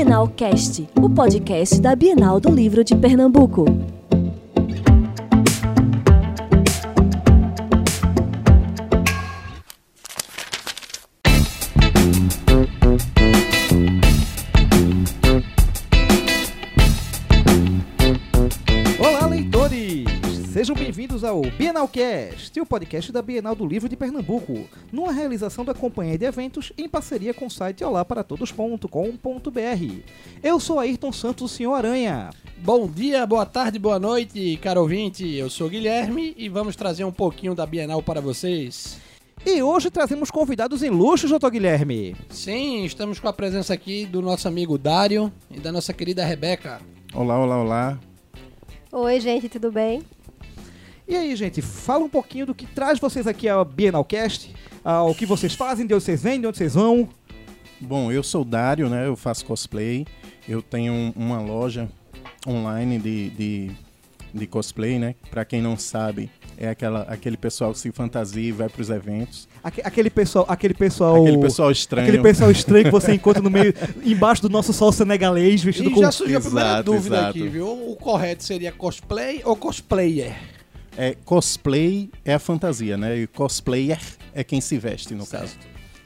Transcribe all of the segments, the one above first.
Bienal Cast, o podcast da Bienal do Livro de Pernambuco. Ao Bienalcast, o podcast da Bienal do Livro de Pernambuco, numa realização da Companhia de Eventos em parceria com o site olaparatodos.com.br. Eu sou Ayrton Santos, o Senhor Aranha. Bom dia, boa tarde, boa noite, caro ouvinte. Eu sou o Guilherme e vamos trazer um pouquinho da Bienal para vocês. E hoje trazemos convidados em luxo, Dr. Guilherme. Sim, estamos com a presença aqui do nosso amigo Dário e da nossa querida Rebeca. Olá, olá, olá. Oi, gente, tudo bem? E aí, gente, fala um pouquinho do que traz vocês aqui ao Bienalcast, ao que vocês fazem, de onde vocês vêm, de onde vocês vão. Bom, eu sou o Dário, né? Eu faço cosplay. Eu tenho um- uma loja online de, de, de cosplay, né? Pra quem não sabe, é aquela, aquele pessoal que se fantasia e vai pros eventos. Aque- Aquele pessoal, aquele pessoal, Aquele pessoal estranho. aquele pessoal estranho que você encontra no meio, embaixo do nosso sol senegalês, vestido E com já surgiu a primeira Exato, dúvida exato. aqui, viu? O correto seria cosplay ou cosplayer? É, cosplay é a fantasia, né? E cosplayer é quem se veste, no caso.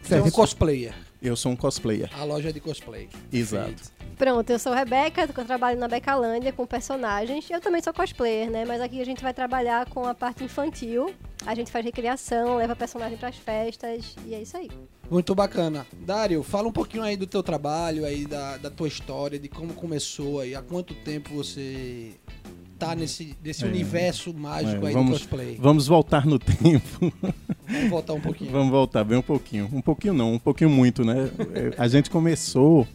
Você é um cosplayer. Eu sou um cosplayer. A loja de cosplay. Exato. Perfeito. Pronto, eu sou a Rebeca, eu trabalho na Becalândia com personagens. Eu também sou cosplayer, né? Mas aqui a gente vai trabalhar com a parte infantil. A gente faz recriação, leva personagem pras festas e é isso aí. Muito bacana. Dário, fala um pouquinho aí do teu trabalho, aí da, da tua história, de como começou aí, há quanto tempo você tá nesse, nesse É. universo mágico É, aí vamos- do cosplay. Vamos voltar no tempo. Vamos voltar um pouquinho. Vamos voltar bem um pouquinho. Um pouquinho não, um pouquinho muito, né? É, A gente começou,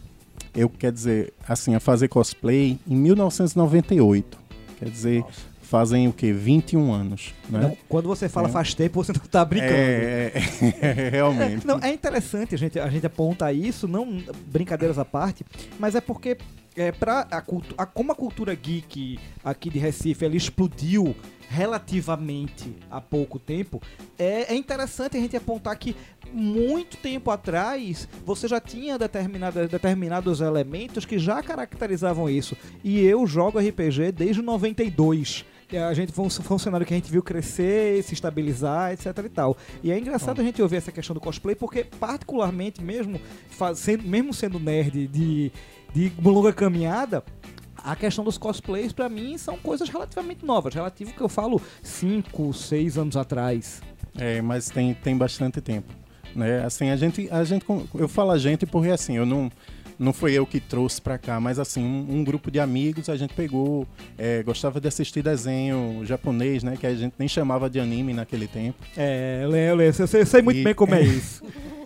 eu quer dizer, assim, a fazer cosplay em 1998. Quer dizer, fazem o quê? 21 anos, né? Não, quando você fala É. faz tempo, você não tá brincando. É, é, realmente. Não, é interessante a gente, a gente apontar isso, não brincadeiras à parte, mas é porque é, pra a, cultu- a- como a cultura geek aqui de Recife ela explodiu relativamente há pouco tempo, é, é interessante a gente apontar que muito tempo atrás você já tinha determinada, determinados elementos que já caracterizavam isso. E eu jogo RPG desde 92. E A gente foi um funcionário que a gente viu crescer, se estabilizar, etc e tal. E é engraçado a gente ouvir essa questão do cosplay, porque particularmente, mesmo, fazendo, mesmo sendo nerd de, de uma longa caminhada, a questão dos cosplays, pra mim, são coisas relativamente novas. Relativo que eu falo 5, 6 anos atrás. É, mas tem, tem bastante tempo. Né? Assim, a gente, a gente, eu falo a gente porque assim, eu não, não foi eu que trouxe pra cá, mas assim, um, um grupo de amigos a gente pegou, é, gostava de assistir desenho japonês, né? Que a gente nem chamava de anime naquele tempo. É, eu eu. Eu sei, muito E- bem como é isso.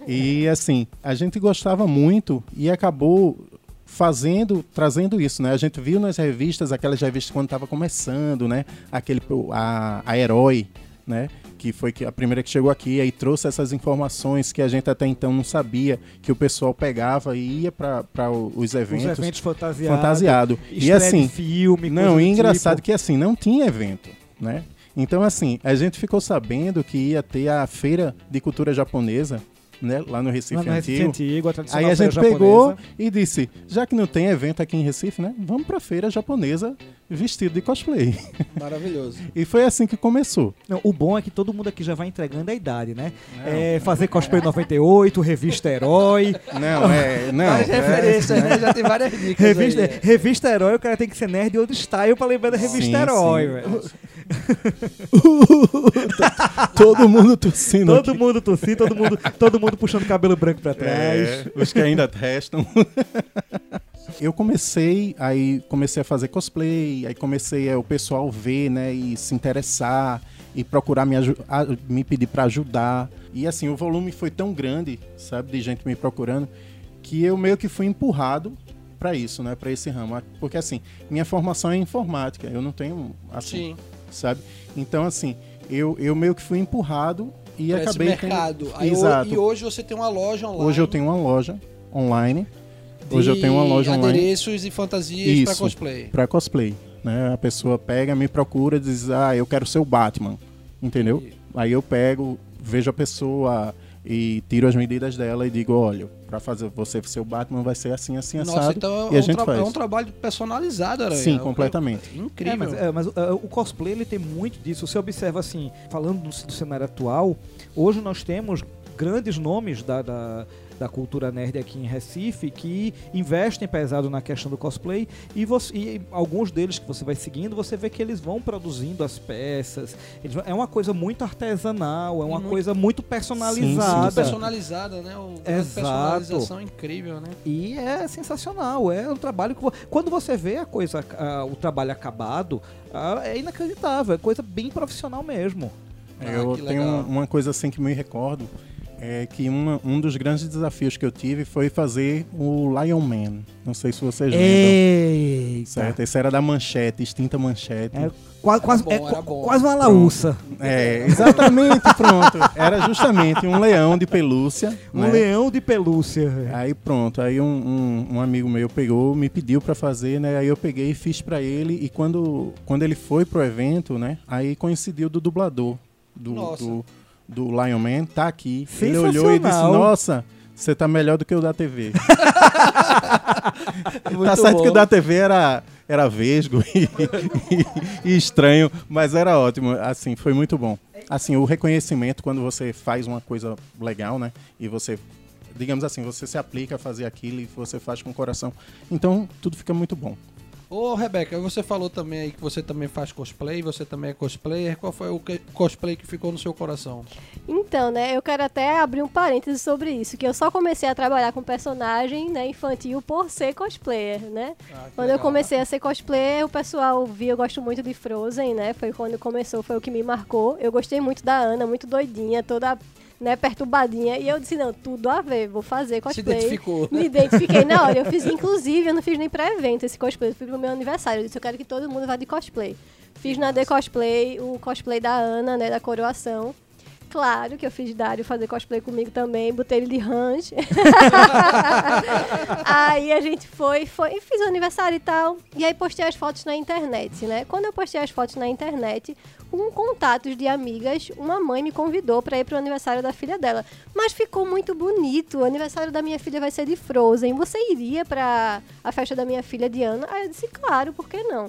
E assim, a gente gostava muito e acabou fazendo, trazendo isso, né? A gente viu nas revistas, aquelas revistas quando estava começando, né? Aquele a, a Herói, né? Que foi a primeira que chegou aqui, aí trouxe essas informações que a gente até então não sabia, que o pessoal pegava e ia para os eventos, Os eventos fantasiados. fantasiado. E assim, filme, não, e do engraçado tipo. que assim, não tinha evento, né? Então assim, a gente ficou sabendo que ia ter a feira de cultura japonesa, né, lá no Recife Lá no Recife Antigo. Antigo, a Aí a feira gente pegou e disse, já que não tem evento aqui em Recife, né, vamos pra feira japonesa vestido de cosplay. Maravilhoso. E foi assim que começou. Não, o bom é que todo mundo aqui já vai entregando a idade, né? É, fazer cosplay 98, revista Herói. Não, é, não. É, referências, né? Já tem várias dicas Revista, aí. revista Herói, o cara tem que ser nerd old style pra lembrar da revista Sim, Herói, sim. velho. Todo mundo tossindo Todo aqui. mundo tossindo, todo mundo, todo mundo puxando cabelo branco pra trás. É, os que ainda restam. Eu comecei, aí comecei a fazer cosplay, aí comecei é, o pessoal ver, né, e se interessar e procurar me, a- me pedir para ajudar. E assim, o volume foi tão grande, sabe, de gente me procurando, que eu meio que fui empurrado para isso, né, para esse ramo, porque assim, minha formação é informática, eu não tenho assim, Sim, sabe? Então assim, eu, eu meio que fui empurrado e pra esse acabei mercado. tendo... Aí, Exato. E hoje você tem uma loja online. Hoje eu tenho uma loja online hoje eu tenho uma loja online. adereços e fantasias Isso. cosplay. pra cosplay. Né? A pessoa pega, me procura, diz: Ah, eu quero ser o Batman. Entendeu? Aí eu pego, vejo a pessoa, e tiro as medidas dela e digo, olha, para fazer você ser o Batman vai ser assim, assim, assado. Nossa, então e é, a um gente tra- faz. é um trabalho personalizado, Aranha. Sim, É- completamente. é incrível. É, mas, é, mas, é, o cosplay ele tem muito disso. Você observa assim, falando do, do cenário atual, hoje nós temos grandes nomes da, da, da cultura nerd aqui em Recife que investem pesado na questão do cosplay e, você, e alguns deles que você vai seguindo, você vê que eles vão produzindo as peças. Eles é uma coisa muito artesanal, é uma muito- coisa muito personalizada. Muito personalizada, né? O, a Exato. personalização é incrível, né? E é sensacional, é um trabalho que quando você vê a coisa, ah, o trabalho acabado, ah, é inacreditável, é coisa bem profissional mesmo. Ah, eu tenho legal. uma coisa assim que me recordo, é que uma- um dos grandes desafios que eu tive foi fazer o Lion Man. Não sei se vocês lembram. Eita. Certo, esse era da Manchete, extinta Manchete. É, quase, quase, bom, é quase uma laúça. É, exatamente, pronto. Era justamente um leão de pelúcia. Um né? leão de pelúcia. Aí pronto, aí um, um- um amigo meu pegou, me pediu pra fazer, né? Aí eu peguei e fiz pra ele e quando, quando ele foi pro evento, né? Aí coincidiu do dublador do, Nossa. do, do Lion Man, tá aqui. Ele olhou e disse, nossa, você tá melhor do que o da TV. tá certo bom. que o da TV era, era vesgo e, e- e estranho, mas era ótimo. Assim, foi muito bom. Assim, o reconhecimento quando você faz uma coisa legal, né? E você, digamos assim, você se aplica a fazer aquilo e você faz com o coração. Então, tudo fica muito bom. Ô, Rebeca, você falou também aí que você também faz cosplay, você também é cosplayer. Qual foi o que- cosplay que ficou no seu coração? Então, né, eu quero até abrir um parêntese sobre isso, que eu só comecei a trabalhar com personagem, né, infantil por ser cosplayer, né? Ah, Quando eu legal. comecei a ser cosplayer, o pessoal via, eu gosto muito de Frozen, né? Foi quando começou, foi o que me marcou. Eu gostei muito da Ana, muito doidinha, toda, né, perturbadinha. E eu disse, não, tudo a ver, vou fazer Se cosplay. identificou. né? Me identifiquei na hora. Eu fiz, inclusive, eu não fiz nem pra evento esse cosplay, eu fiz pro meu aniversário. Eu disse, eu quero que todo mundo vá de cosplay. Fiz na The Cosplay o cosplay da Ana, né, da coroação. Claro que eu fiz Dário fazer cosplay comigo também, botei ele de range. aí a gente foi, foi, fiz o aniversário e tal. E aí postei as fotos na internet, né? Quando eu postei as fotos na internet, com contatos de amigas, uma mãe me convidou para ir pro aniversário da filha dela. Mas ficou muito bonito. O aniversário da minha filha vai ser de Frozen. Você iria pra a festa da minha filha Diana? Aí eu disse, claro, por que não?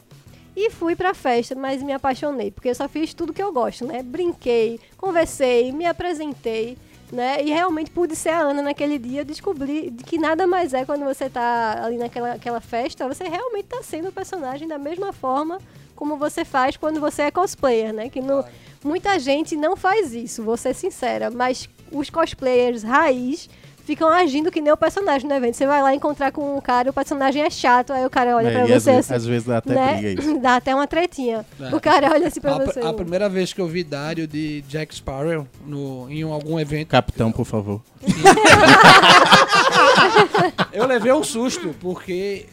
E fui pra festa, mas me apaixonei, porque eu só fiz tudo que eu gosto, né? Brinquei, conversei, me apresentei, né? E realmente pude ser a Ana naquele dia. Descobri que nada mais é quando você tá ali naquela aquela festa, você realmente tá sendo o personagem da mesma forma como você faz quando você é cosplayer, né? Que não, muita gente não faz isso, vou ser sincera, mas os cosplayers raiz ficam agindo que nem o personagem no evento. Você vai lá encontrar com um cara, o personagem é chato, aí o cara olha É, pra às, você vezes, assim às vezes dá até né? briga isso. Dá até uma tretinha. É. O cara olha assim pra A, você. a primeira vez que eu vi Dario de Jack Sparrow no, em algum evento, Capitão, por favor. eu levei um susto, porque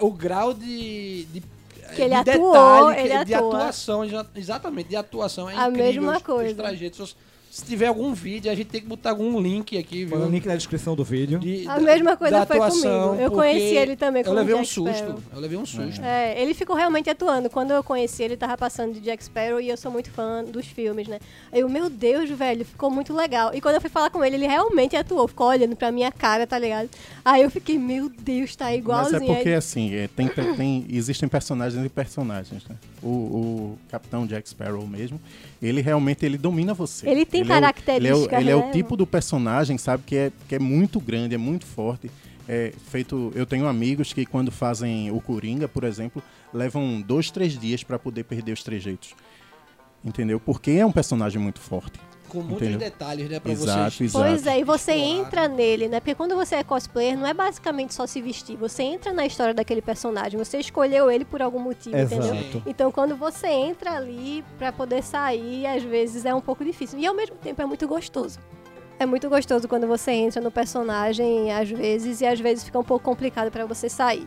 o grau de. de Que ele de atuou, detalhe, que- ele de atua. atuação, exatamente, de atuação é A incrível. mesma os- coisa. Os trajetos. Se tiver algum vídeo, a gente tem que botar algum link aqui, viu? Põe o link na descrição do vídeo. De- A da- mesma coisa foi atuação, comigo. Eu conheci ele também Eu como levei um Jack susto. Sparrow. Eu levei um susto. É, ele ficou realmente atuando. Quando eu conheci ele, tava passando de Jack Sparrow e eu sou muito fã dos filmes, né? Aí eu, meu Deus, velho, ficou muito legal. E quando eu fui falar com ele, ele realmente atuou. Ficou olhando pra minha cara, tá ligado? Aí eu fiquei, meu Deus, tá Mas igualzinho. é porque Aí- assim, é, tem, tem- existem personagens e personagens, né? O, o Capitão Jack Sparrow mesmo, ele realmente ele domina você. Ele tem é o- Ele é, o, ele é o né? tipo do personagem, sabe, que é, que é muito grande, é muito forte. É feito, eu tenho amigos que quando fazem o Coringa, por exemplo, levam dois, três dias pra poder perder os trejeitos. Entendeu? Porque é um personagem muito forte. Com muitos Entendeu? detalhes, né? Pra Exato, vocês. exato. Pois é, e você Explorar. entra nele, né? Porque quando você é cosplayer, não é basicamente só se vestir. Você entra na história daquele personagem. Você escolheu ele por algum motivo, entendeu? Exato. Então, quando você entra ali pra poder sair, às vezes é um pouco difícil. E ao mesmo tempo é muito gostoso. É muito gostoso quando você entra no personagem, às vezes, e às vezes fica um pouco complicado pra você sair,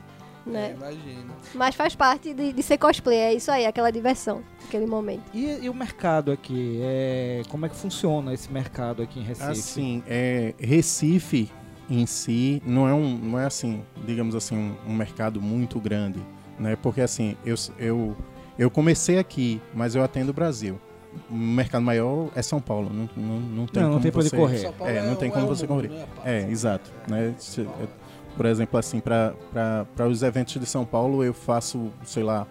É, né? imagino. Mas faz parte de, de ser cosplay, é isso aí, aquela diversão, aquele momento. E, e o mercado aqui? É, como é que funciona esse mercado aqui em Recife? Assim, é, Recife em si não é um, não é assim, digamos assim, um, um mercado muito grande, né? Porque assim, eu, eu, eu comecei aqui, mas eu atendo o Brasil, o mercado maior é São Paulo. Não, não, não tem Não, não como tem pra onde você... correr. É, não tem o- como o você mundo, correr. né. É, exato. Né? Por exemplo, assim, para os eventos de São Paulo, eu faço, sei lá,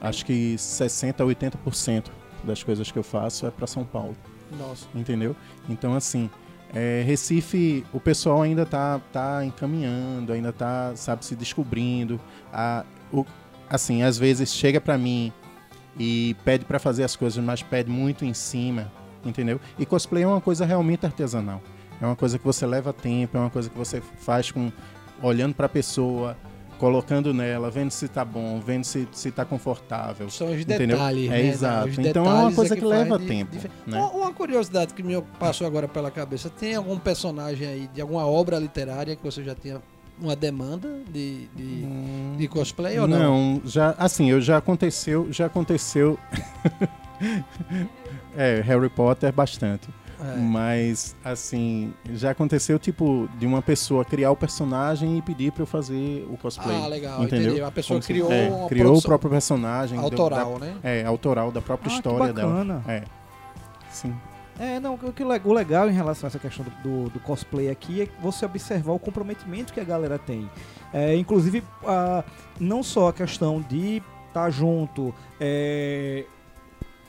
acho que 60% a 80% das coisas que eu faço é para São Paulo, Nossa. entendeu? Então, assim, é, Recife, o pessoal ainda tá, tá encaminhando, ainda tá, sabe, se descobrindo. A, o, assim, às vezes chega para mim e pede para fazer as coisas, mas pede muito em cima, entendeu? E cosplay é uma coisa realmente artesanal. É uma coisa que você leva tempo, é uma coisa que você faz com olhando para a pessoa, colocando nela, vendo se tá bom, vendo se, se tá confortável. São os Entendeu? detalhes, É né? exato. Os Então é uma detalhes coisa que faz leva de- tempo, de- né? Uma, curiosidade que me passou agora pela cabeça: tem algum personagem aí de alguma obra literária que você já tinha uma demanda de, de, Hum, de cosplay ou não? já assim, eu já aconteceu, já aconteceu. é, Harry Potter bastante. É. Mas, assim, já aconteceu, tipo, de uma pessoa criar o personagem e pedir pra eu fazer o cosplay. Ah, legal, entendeu? entendi. A pessoa Como se- criou é, uma criou o produção próprio personagem. do- autoral, da- né? é, autoral da própria Ah, que história dela. bacana. É. Sim. É, não, o, que o legal em relação a essa questão do, do- do cosplay aqui é você observar o comprometimento que a galera tem. É, inclusive, a- não só a questão de estar junto, é,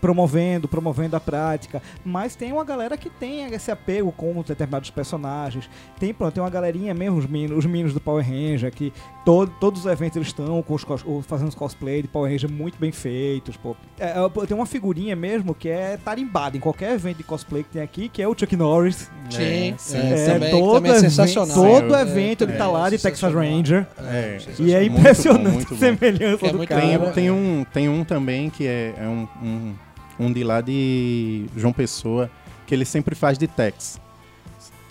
promovendo, promovendo a prática, mas tem uma galera que tem esse apego com determinados personagens. Tem, pronto, tem uma galerinha mesmo, os meninos, os meninos do Power Ranger, que todo, todos os eventos eles estão com os fazendo os cosplay de Power Ranger muito bem feitos, pô. É, é, tem uma figurinha mesmo que é tarimbada em qualquer evento de cosplay que tem aqui, que é o Chuck Norris. Sim, É, sim. É, também, todo também é evento- sensacional. Todo É, evento ele é, tá lá de Texas. Ranger. É. E é Muito bom, impressionante muito a bom. semelhança É do cara. Tem, tem um, tem um também que é, é um, um, um de lá de João Pessoa, que ele sempre faz de Tex.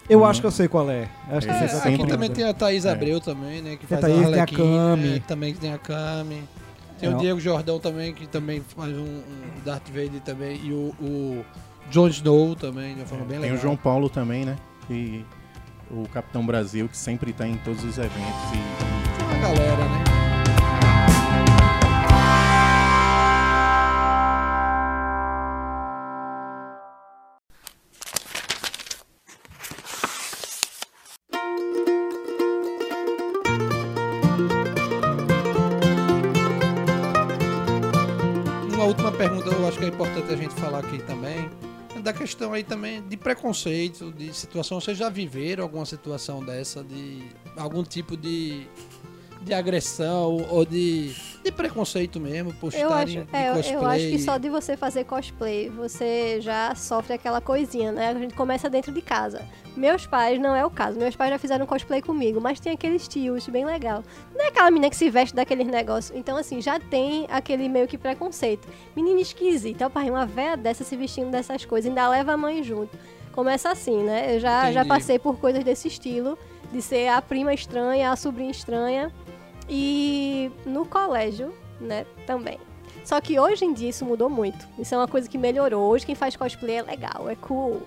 Eu Uhum. acho que eu sei qual é. Acho que É, eu sei sempre- aqui qual é. também tem a Thaís É. Abreu também, né? Que Tem a faz Thaís, tem a Cami. é, também que tem a Cami. Tem É, o. Diego Jordão também, que também faz um, um Darth Vader também. E o, o Jon Snow também, de uma forma bem tem legal. o João Paulo também, né? Que, o Capitão Brasil, que sempre tá em todos os eventos. E, Tem uma galera, né? Que é importante a gente falar aqui também, é da questão aí também de preconceito, de situação. Vocês já viveram alguma situação dessa, de algum tipo de, de agressão ou de, de preconceito mesmo, por Eu acho, é, cosplay? eu acho que só de você fazer cosplay, você já sofre aquela coisinha, né? A gente começa dentro de casa. Meus pais, não é o caso. Meus pais já fizeram cosplay comigo, mas tem aqueles tios bem legal. Não é aquela menina que se veste daqueles negócios. Então, assim, já tem aquele meio que preconceito. Menina esquisita. O pai, uma véia dessa se vestindo dessas coisas, ainda leva a mãe junto. Começa assim, né? Eu já, já passei por coisas desse estilo, de ser a prima estranha, a sobrinha estranha. E no colégio, né, também. Só que hoje em dia isso mudou muito. Isso é uma coisa que melhorou. Hoje quem faz cosplay é legal, é cool.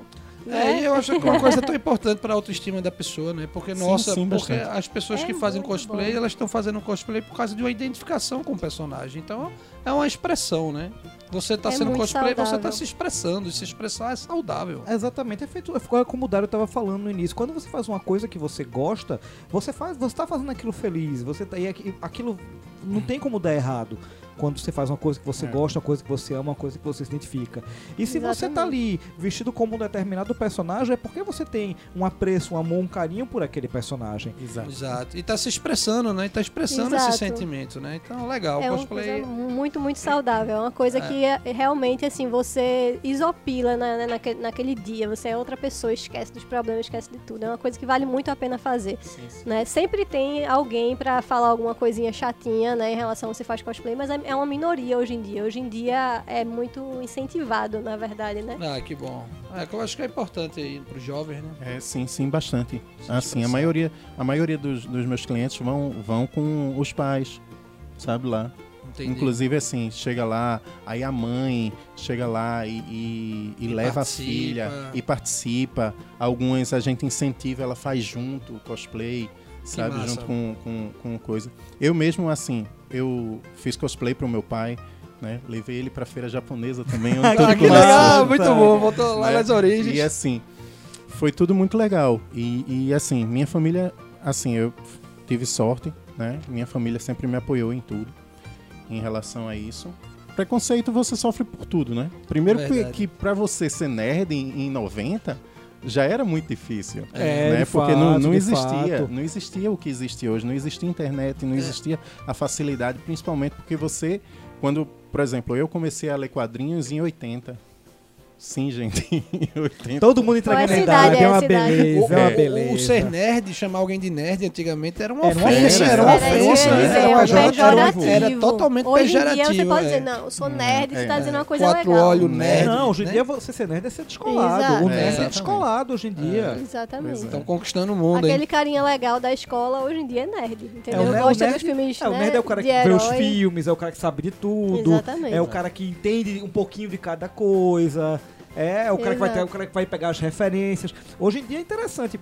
É, eu acho que uma coisa tão importante para a autoestima da pessoa, né? Porque, Sim, nossa, sim, porque bastante. as pessoas É que fazem cosplay, bom. elas estão fazendo cosplay por causa de uma identificação com o personagem. Então, é uma expressão, né? Você tá É sendo cosplay, você tá saudável. se expressando. E se expressar é saudável. Exatamente, é feito. É como o Dário estava falando no início. Quando você faz uma coisa que você gosta, você faz, você tá fazendo aquilo feliz. Você tá, e aqui- aquilo não tem como dar errado. Quando você faz uma coisa que você É. gosta, uma coisa que você ama, uma coisa que você se identifica. E se você tá ali vestido como um determinado personagem, é porque você tem um apreço, um amor, um carinho por aquele personagem. exato. Exato. E tá se expressando, né? E tá expressando Exato. esse sentimento, né? Então, legal. É uma cosplay. coisa muito, muito saudável. É uma coisa que é- realmente, assim, você isopila na, na- naque- naquele dia. Você é outra pessoa, esquece dos problemas, esquece de tudo. É uma coisa que vale muito a pena fazer. Né? Sempre tem alguém pra falar alguma coisinha chatinha, né, em relação a você faz cosplay, mas é é uma minoria hoje em dia. Hoje em dia é muito incentivado, na verdade, né? Ah, que bom. É, que eu acho que é importante aí pros jovens, né? É, sim, sim, bastante. Assim, a maioria, a maioria dos, dos meus clientes vão, vão com os pais, sabe lá. Entendi. Inclusive, assim, chega lá, aí a mãe chega lá e, e- e E leva participa. a filha e participa. Algumas a gente incentiva, ela faz junto o cosplay, sabe? massa. Junto com, com, com coisa. Eu mesmo, assim, eu fiz cosplay pro meu pai né? Levei ele pra feira japonesa também. Ah, que legal, muito bom. Voltou lá né? nas origens. E assim, foi tudo muito legal. E, e, assim, minha família, assim, eu tive sorte, né? Minha família sempre me apoiou em tudo em relação a isso. Preconceito você sofre por tudo, né? Primeiro que, que para você ser nerd em, em 90 já era muito difícil. É, né? Porque fato, não, não existia, fato. não existia o que existe hoje, não existia internet, não existia a facilidade, principalmente porque você, quando, por exemplo, eu comecei a ler quadrinhos em 80. Sim, gente, em 80. Todo mundo entregando Qual é a a idade, é uma É beleza, O, é uma o- beleza. o ser nerd, chamar alguém de nerd antigamente era uma Era ofensa. Era uma era ofensa. dizer, Era é uma um pejorativo. Era totalmente Hoje em dia você pejorativo. pode é. dizer, não, eu sou nerd, você é, tá dizendo uma coisa Quatro legal. olhos nerd. Não, hoje em né? dia você ser nerd é ser descolado. Exato. O É, nerd é, exatamente. descolado hoje em dia. Exatamente. É. Estão conquistando o mundo, Aquele hein? carinha legal da escola hoje em dia é nerd, entendeu? É, o o Gosta nerd- dos filmes, É, o né, nerd é o cara que vê os filmes, é o cara que sabe de tudo. Exatamente. É o cara que entende um pouquinho de cada coisa. É, o cara que vai ter, o cara que vai pegar as referências. Hoje em dia é interessante.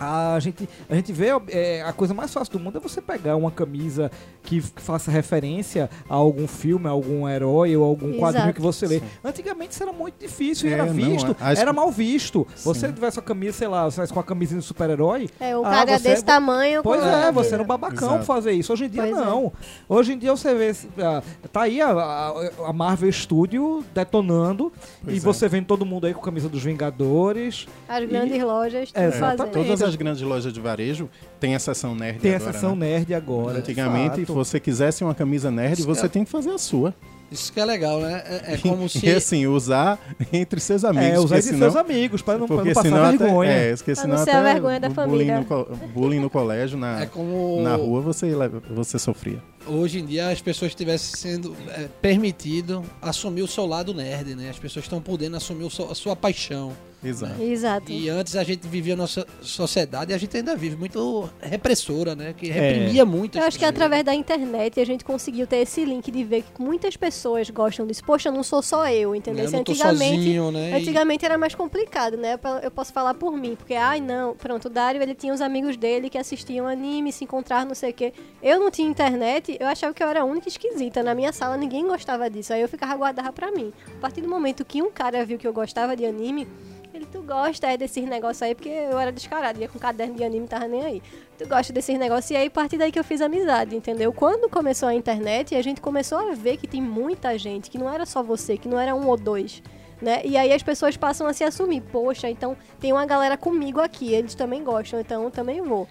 A gente, a gente vê é, a coisa mais fácil do mundo é você pegar uma camisa que faça referência a algum filme, a algum herói ou algum quadrinho Exato. que você lê. Sim. Antigamente isso era muito difícil e É, era não, visto, as- era mal visto. Você Sim. tivesse a camisa, sei lá, você com a camisinha do super-herói, É, o Ah, cara você- desse tamanho... Pois com é, a- você era um babacão Exato. fazer isso. Hoje em dia Pois é. não. Hoje em dia você vê. ah, Tá aí a, a- a Marvel Studio detonando Pois e é. você vendo todo mundo aí com a camisa dos Vingadores. As grandes lojas, É, exatamente. Todas as grandes lojas de varejo têm a seção nerd Tem a agora, seção né? nerd agora. Antigamente, se você quisesse uma camisa nerd, Isso você é- tem que fazer a sua. Isso que é legal, né? É, é como se... E assim, usar entre seus amigos. É, usar porque de senão, seus amigos, para não, pra não porque passar senão até, vergonha. é, porque senão não ser a até vergonha da família. Bullying no, bullying no colégio, na, É como na rua, você, leva- você sofria. hoje em dia as pessoas tivessem sendo é, permitido assumir o seu lado nerd, né? As pessoas estão podendo assumir o seu- a sua paixão. Exato. Exato. E antes a gente vivia a nossa sociedade e a gente ainda vive muito repressora, né? Que reprimia muito. as Eu acho que pessoas. através da internet a gente conseguiu ter esse link de ver que muitas pessoas gostam disso. Poxa, não sou só eu, entendeu? Eu Se não tô antigamente, sozinho, né? E- antigamente era mais complicado, né? Eu- Eu posso falar por mim, porque, ai não, pronto, o Dário ele tinha os amigos dele que assistiam anime, se encontravam, não sei o quê. Eu não tinha internet, eu achava que eu era a única esquisita. Na minha sala ninguém gostava disso. Aí eu ficava guardava pra mim. A partir do momento que um cara viu que eu gostava de anime, ele, tu gosta é, desses negócios aí, porque eu era descarado, ia com caderno de anime, tava nem aí. Tu gosta desses negócios, e aí a partir daí que eu fiz amizade, entendeu? Quando começou a internet, a gente começou a ver que tem muita gente, que não era só você, que não era um ou dois. Né? E aí as pessoas passam a se assumir, poxa, então tem uma galera comigo aqui, eles também gostam, então eu também vou.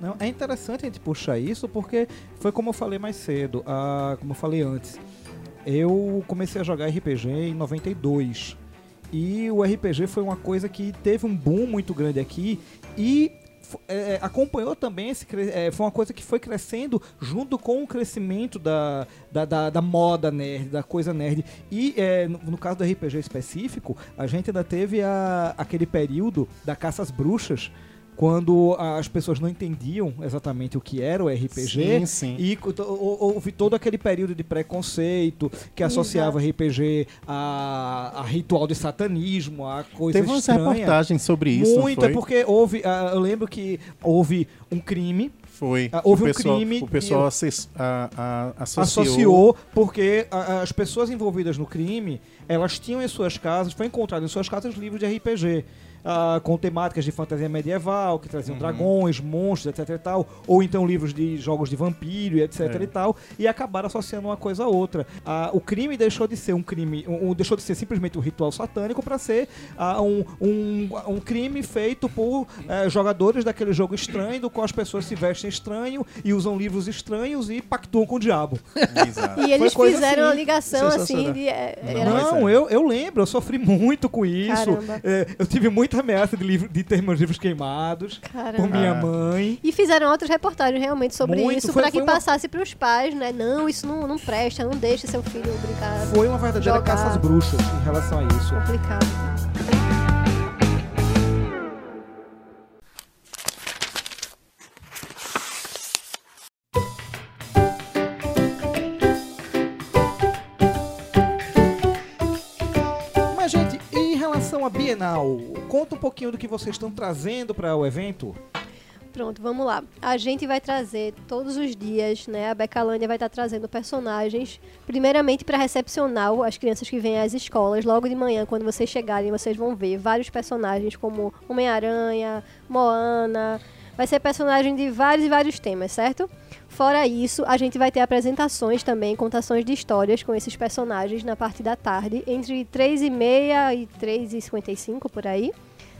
Não, é interessante a gente puxar isso porque foi como eu falei mais cedo, ah, como eu falei antes. Eu comecei a jogar RPG em 92. E o RPG foi uma coisa que teve um boom muito grande aqui e f- é, acompanhou também esse é, foi uma coisa que foi crescendo junto com o crescimento da, da, da, da moda nerd, da coisa nerd. E é, no, no caso do RPG específico, a gente ainda teve a, aquele período da caça às bruxas, quando as pessoas não entendiam exatamente o que era o RPG. Sim, sim. E houve todo aquele período de preconceito que associava RPG a, a ritual de satanismo, a coisa Teve estranha. reportagens sobre isso, Muito, é porque houve. ah, eu lembro que houve um crime, Foi. Ah, houve o um pessoal, crime O pessoal a- a- associou, associou, porque a- as pessoas envolvidas no crime, elas tinham em suas casas, foi encontrado em suas casas livros de RPG. Ah, com temáticas de fantasia medieval, que traziam Uhum. dragões, monstros, etc e tal, ou então livros de jogos de vampiro, etc É. e tal, e acabaram associando uma coisa a outra. Ah, o crime deixou de ser um crime, um, um- deixou de ser simplesmente um ritual satânico para ser ah, um, um, um crime feito por eh, jogadores daquele jogo estranho, do qual as pessoas se vestem estranho e usam livros estranhos e pactuam com o diabo. Exato. E eles fizeram assim, a ligação assim de. é, Não, é. eu, eu lembro, eu sofri muito com isso. É, eu tive muita ameaça de, livro, de ter meus livros queimados Caramba. por minha Ah. mãe. E fizeram outras reportagens realmente sobre Muito, isso, para que uma- passasse para os pais, né? Não, isso não, não presta, não deixa seu filho brincar. Foi uma verdadeira Jogar. caça às bruxas em relação a isso. Complicado. Bienal, conta um pouquinho do que vocês estão trazendo para o evento. Pronto, vamos lá. A gente vai trazer todos os dias, né? A Becalândia vai estar trazendo personagens, primeiramente para recepcionar as crianças que vêm às escolas. Logo de manhã, quando vocês chegarem, vocês vão ver vários personagens como Homem-Aranha, Moana. Vai ser personagem de vários e vários temas, certo? Fora isso, a gente vai ter apresentações também, contações de histórias com esses personagens na parte da tarde, entre 3 e meia e 3 e 55 por aí,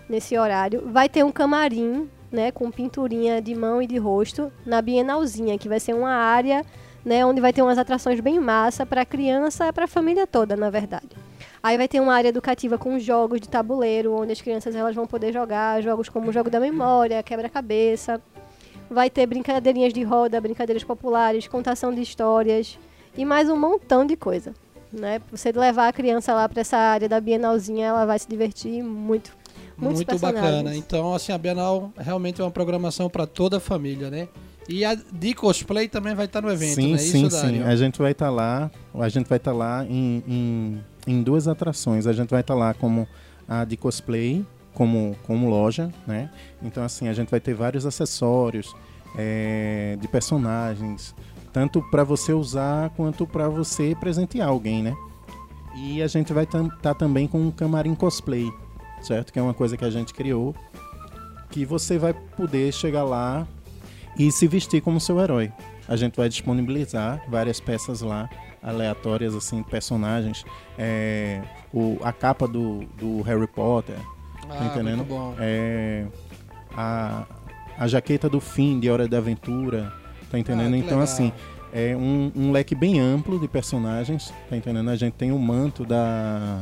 nesse horário. Vai ter um camarim né, com pinturinha de mão e de rosto na Bienalzinha, que vai ser uma área, né, onde vai ter umas atrações bem massa para criança para a família toda, na verdade. Aí vai ter uma área educativa com jogos de tabuleiro, onde as crianças elas vão poder jogar jogos como o jogo da memória, quebra-cabeça. Vai ter brincadeirinhas de roda, brincadeiras populares, contação de histórias e mais um montão de coisa. Né? Você levar a criança lá para essa área da Bienalzinha, ela vai se divertir muito. Muitos Muito bacana. Então, assim, a Bienal realmente é uma programação para toda a família, né? E a de cosplay também vai estar no evento, sim, né? sim, Isso, sim. Dário? A gente vai estar lá. A gente vai estar lá em, em, em duas atrações. A gente vai estar lá como a de cosplay, como, como loja, né? Então, assim, a gente vai ter vários acessórios é, de personagens, tanto para você usar quanto para você presentear alguém, né? E a gente vai estar também com um camarim cosplay, certo? Que é uma coisa que a gente criou, que você vai poder chegar lá e se vestir como seu herói. A gente vai disponibilizar várias peças lá, aleatórias, assim, personagens. É, o, a capa do, do Harry Potter, Ah, tá entendendo? é, a, a jaqueta do fim de Hora da Aventura, tá entendendo? Ah, então, legal. assim, é um, um leque bem amplo de personagens, tá entendendo? A gente tem o manto da.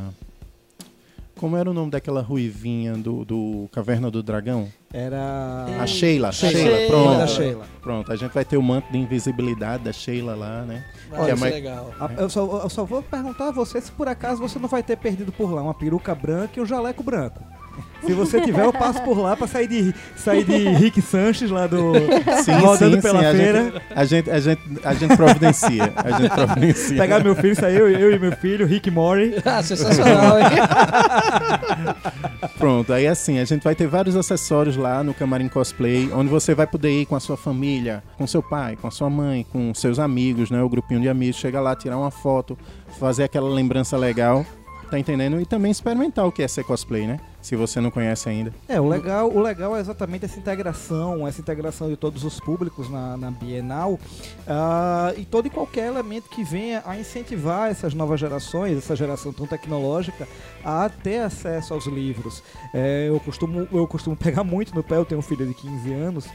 Como era o nome daquela ruivinha do, do Caverna do Dragão? Era. A Sheila, Sheila. Sheila, pronto. Sheila. Pronto, a gente vai ter o manto de invisibilidade da Sheila lá, né? Ah, que é mais- legal. Eu, só, eu só vou perguntar a você se por acaso você não vai ter perdido por lá uma peruca branca e um jaleco branco. Se você tiver, eu passo por lá pra sair de, sair de Rick Sanches lá do. rodando pela a feira. A, gente, a, gente, a gente providencia. A gente providencia. Pegar meu filho, sair eu, eu e meu filho, Rick Mori. Ah, sensacional, hein? Pronto, aí assim, a gente vai ter vários acessórios lá no Camarim Cosplay, onde você vai poder ir com a sua família, com seu pai, com a sua mãe, com seus amigos, né? O grupinho de amigos, chega lá, tirar uma foto, fazer aquela lembrança legal, tá entendendo? E também experimentar o que é ser cosplay, né? Se você não conhece ainda. É, o legal, o legal é exatamente essa integração, essa integração de todos os públicos na, na Bienal ah, e todo e qualquer elemento que venha a incentivar essas novas gerações, essa geração tão tecnológica, a ter acesso aos livros. É, eu, costumo, eu costumo pegar muito no pé, eu tenho um filho de 15 anos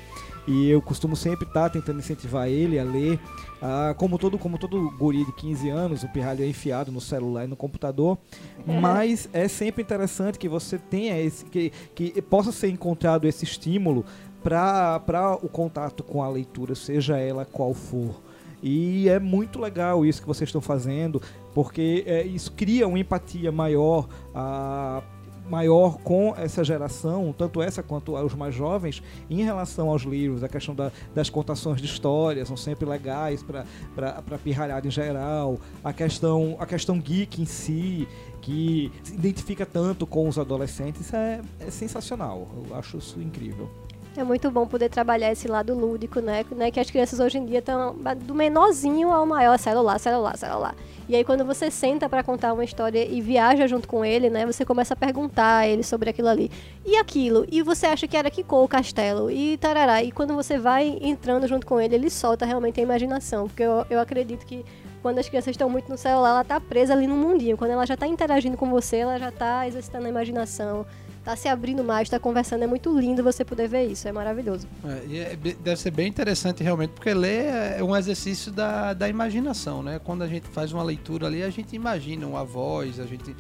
e eu costumo sempre estar tentando incentivar ele a ler. Ah, como todo como todo guri de 15 anos, o pirralho é enfiado no celular e no computador, mas é sempre interessante que você tenha esse que, que possa ser encontrado esse estímulo para o contato com a leitura, seja ela qual for. E é muito legal isso que vocês estão fazendo, porque é, isso cria uma empatia maior, ah, maior com essa geração, tanto essa quanto os mais jovens, em relação aos livros. A questão da- das contações de histórias são sempre legais para pirralhada em geral. A questão, a questão geek em si, que se identifica tanto com os adolescentes, é, é sensacional. Eu acho isso incrível. É muito bom poder trabalhar esse lado lúdico, né? né? Que as crianças hoje em dia estão do menorzinho ao maior, celular, celular, celular. E aí quando você senta para contar uma história e viaja junto com ele, né? Você começa a perguntar a ele sobre aquilo ali. E aquilo? E você acha que era que cor o castelo? E tarará. E quando você vai entrando junto com ele, ele solta realmente a imaginação. Porque eu, eu acredito que quando as crianças estão muito no celular, ela tá presa ali no mundinho. Quando ela já tá interagindo com você, ela já tá exercitando a imaginação, tá se abrindo mais, tá conversando. É muito lindo você poder ver isso, é maravilhoso. É, é deve ser bem interessante realmente, porque ler é um exercício da, da imaginação, né? Quando a gente faz uma leitura ali, a gente imagina uma voz, a gente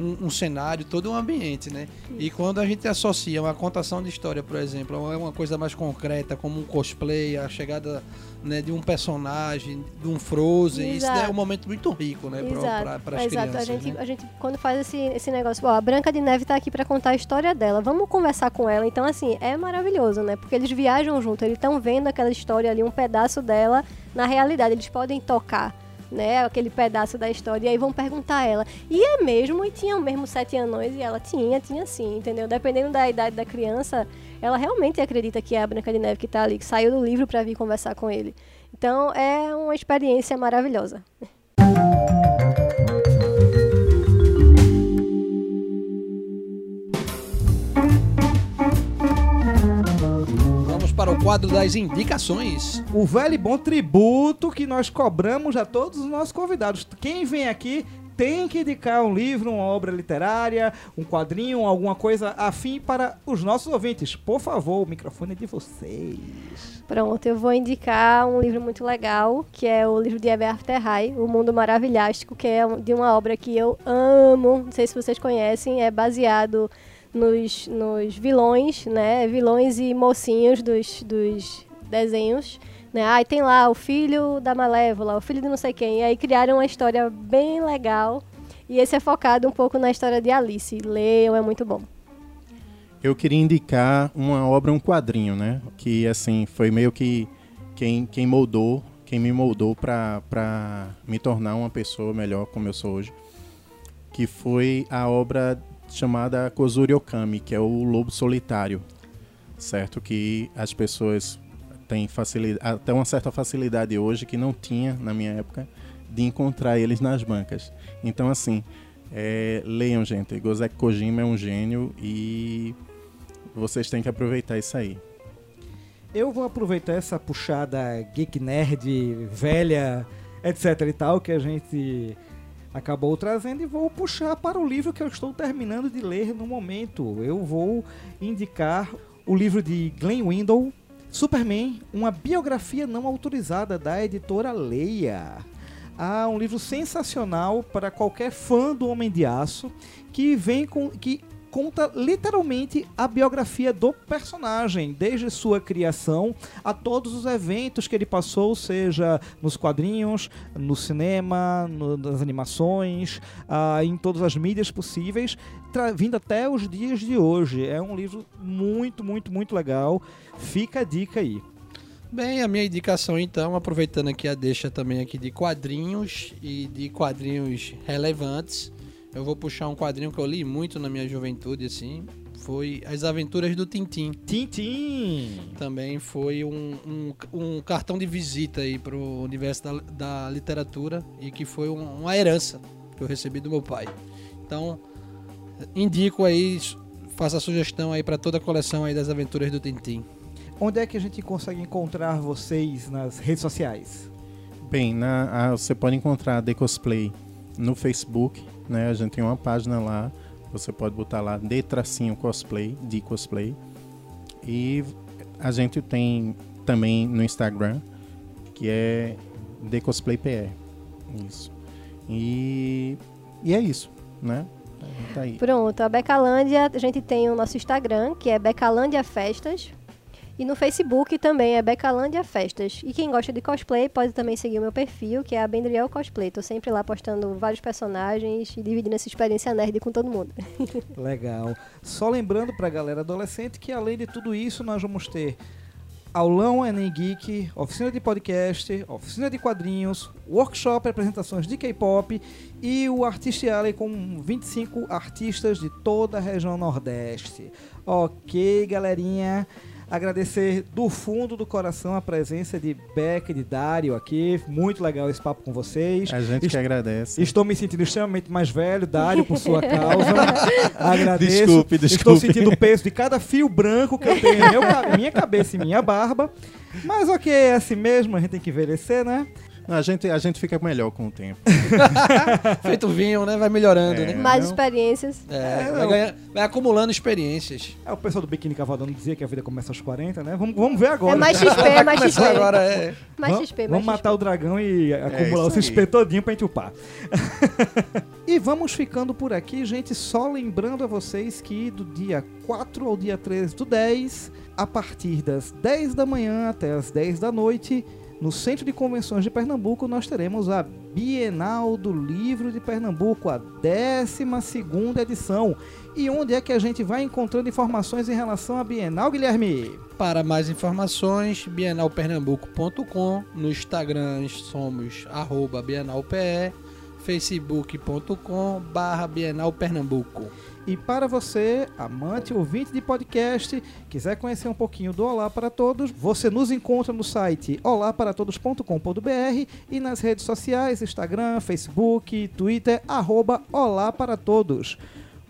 um, um cenário, todo um ambiente, né? E quando a gente associa uma contação de história, por exemplo, a uma coisa mais concreta, como um cosplay, a chegada né, de um personagem, de um Frozen, isso Exato. é um momento muito rico, né? Para as Exato. crianças. a gente, né? a gente quando faz esse, esse negócio, ó, a Branca de Neve tá aqui pra contar a história dela. Vamos conversar com ela. Então assim, é maravilhoso, né? Porque eles viajam junto, eles estão vendo aquela história ali, um pedaço dela na realidade, eles podem tocar né, aquele pedaço da história, e aí vão perguntar a ela, e é mesmo? E tinha mesmo sete anos? E ela tinha, tinha sim, entendeu? Dependendo da idade da criança, ela realmente acredita que é a Branca de Neve que está ali, que saiu do livro para vir conversar com ele. Então é uma experiência maravilhosa. Quadro das indicações. O velho e bom tributo que nós cobramos a todos os nossos convidados. Quem vem aqui tem que indicar um livro, uma obra literária, um quadrinho, alguma coisa afim para os nossos ouvintes. Por favor, o microfone é de vocês. Pronto, eu vou indicar um livro muito legal, que é o livro de Eber Afterhai, O Mundo Maravilhástico, que é de uma obra que eu amo. Não sei se vocês conhecem, é baseado nos, nos vilões, né? Vilões e mocinhos dos, dos desenhos. Né? Aí tem lá o filho da Malévola, o filho de não sei quem. E aí criaram uma história bem legal. E esse é focado um pouco na história de Alice. Leiam, é muito bom. Eu queria indicar uma obra, um quadrinho, né? Que, assim, foi meio que quem, quem moldou, quem me moldou para me tornar uma pessoa melhor como eu sou hoje. Que foi a obra chamada Kozuri Okami, que é o Lobo Solitário. Certo? Que as pessoas têm facilidade, até uma certa facilidade hoje que não tinha na minha época de encontrar eles nas bancas. Então, assim, é, leiam, gente. Gozek Kojima é um gênio e vocês têm que aproveitar isso aí. Eu vou aproveitar essa puxada geek nerd, velha, etc e tal, que a gente acabou trazendo e vou puxar para o livro que eu estou terminando de ler no momento. Eu vou indicar o livro de Glenn Windle, Superman, uma biografia não autorizada da editora Leia. Ah, um livro sensacional para qualquer fã do Homem de Aço que vem com que conta literalmente a biografia do personagem, desde sua criação a todos os eventos que ele passou, seja nos quadrinhos, no cinema, no- nas animações, ah, em todas as mídias possíveis, vindo até os dias de hoje. É um livro muito, muito, muito legal. Fica a dica aí. Bem, a minha indicação então, aproveitando aqui a deixa também aqui de quadrinhos e de quadrinhos relevantes, eu vou puxar um quadrinho que eu li muito na minha juventude, assim, foi As Aventuras do Tintim. Tintim! Também foi um, um, um cartão de visita aí pro universo da, da literatura e que foi um- uma herança que eu recebi do meu pai. Então, indico aí, faça a sugestão aí para toda a coleção aí das Aventuras do Tintim. Onde é que a gente consegue encontrar vocês nas redes sociais? Bem, na, a- você pode encontrar a The Cosplay no Facebook, né? A gente tem uma página lá, você pode botar lá de tracinho cosplay, de cosplay. E a gente tem também no Instagram, que é The Cosplay PR. Isso. E, e é isso, né? Tá. Pronto, a Becalândia, a gente tem o nosso Instagram, que é Becalândia Festas. E no Facebook também é Becalândia Festas. E quem gosta de cosplay pode também seguir o meu perfil, que é a Bendriel Cosplay. Tô sempre lá postando vários personagens e dividindo essa experiência nerd com todo mundo. Legal. Só lembrando pra galera adolescente que além de tudo isso, nós vamos ter aulão Enem Geek, oficina de podcast, oficina de quadrinhos, workshop apresentações de K-pop e o Artist Alley com 25 artistas de toda a região Nordeste. Ok, galerinha. Agradecer do fundo do coração a presença de Beck e de Dário aqui. Muito legal esse papo com vocês. A gente que agradece. Estou me sentindo extremamente mais velho, Dário, por sua causa. Agradeço. Desculpe, Estou desculpe. sentindo o peso de cada fio branco que eu tenho em minha cabeça e minha barba. Mas ok, é assim mesmo, a gente tem que envelhecer, né? Não, a, gente, a gente fica melhor com o tempo. Feito vinho, né? Vai melhorando, É. né? Mais não? experiências. É, É, vai, ganhar- vai acumulando experiências. É, o pessoal do Biquíni Cavadão dizia que a vida começa aos 40, né? Vamos, vamos ver agora. É mais XP, é mais XP. Agora é. Mais vamos, XP, mais vamos XP. matar o dragão e acumular o isso aí. XP todinho pra gente upar. e vamos ficando por aqui, gente. Só lembrando a vocês que do dia 4 ao dia 13 do 10, a partir das 10 da manhã até as 10 da noite, no Centro de Convenções de Pernambuco, nós teremos a Bienal do Livro de Pernambuco, a 12ª edição. E onde é que a gente vai encontrando informações em relação à Bienal, Guilherme? Para mais informações, bienalpernambuco.com. No Instagram somos bienalpe, facebook.com barra bienalpernambuco. E para você, amante ouvinte de podcast, quiser conhecer um pouquinho do Olá para Todos, você nos encontra no site olaparatodos.com.br e nas redes sociais, Instagram, Facebook, Twitter, arroba Olá para Todos.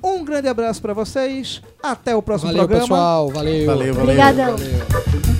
Um grande abraço para vocês, até o próximo Valeu, programa. pessoal. Valeu. Valeu, valeu. Obrigadão. Valeu.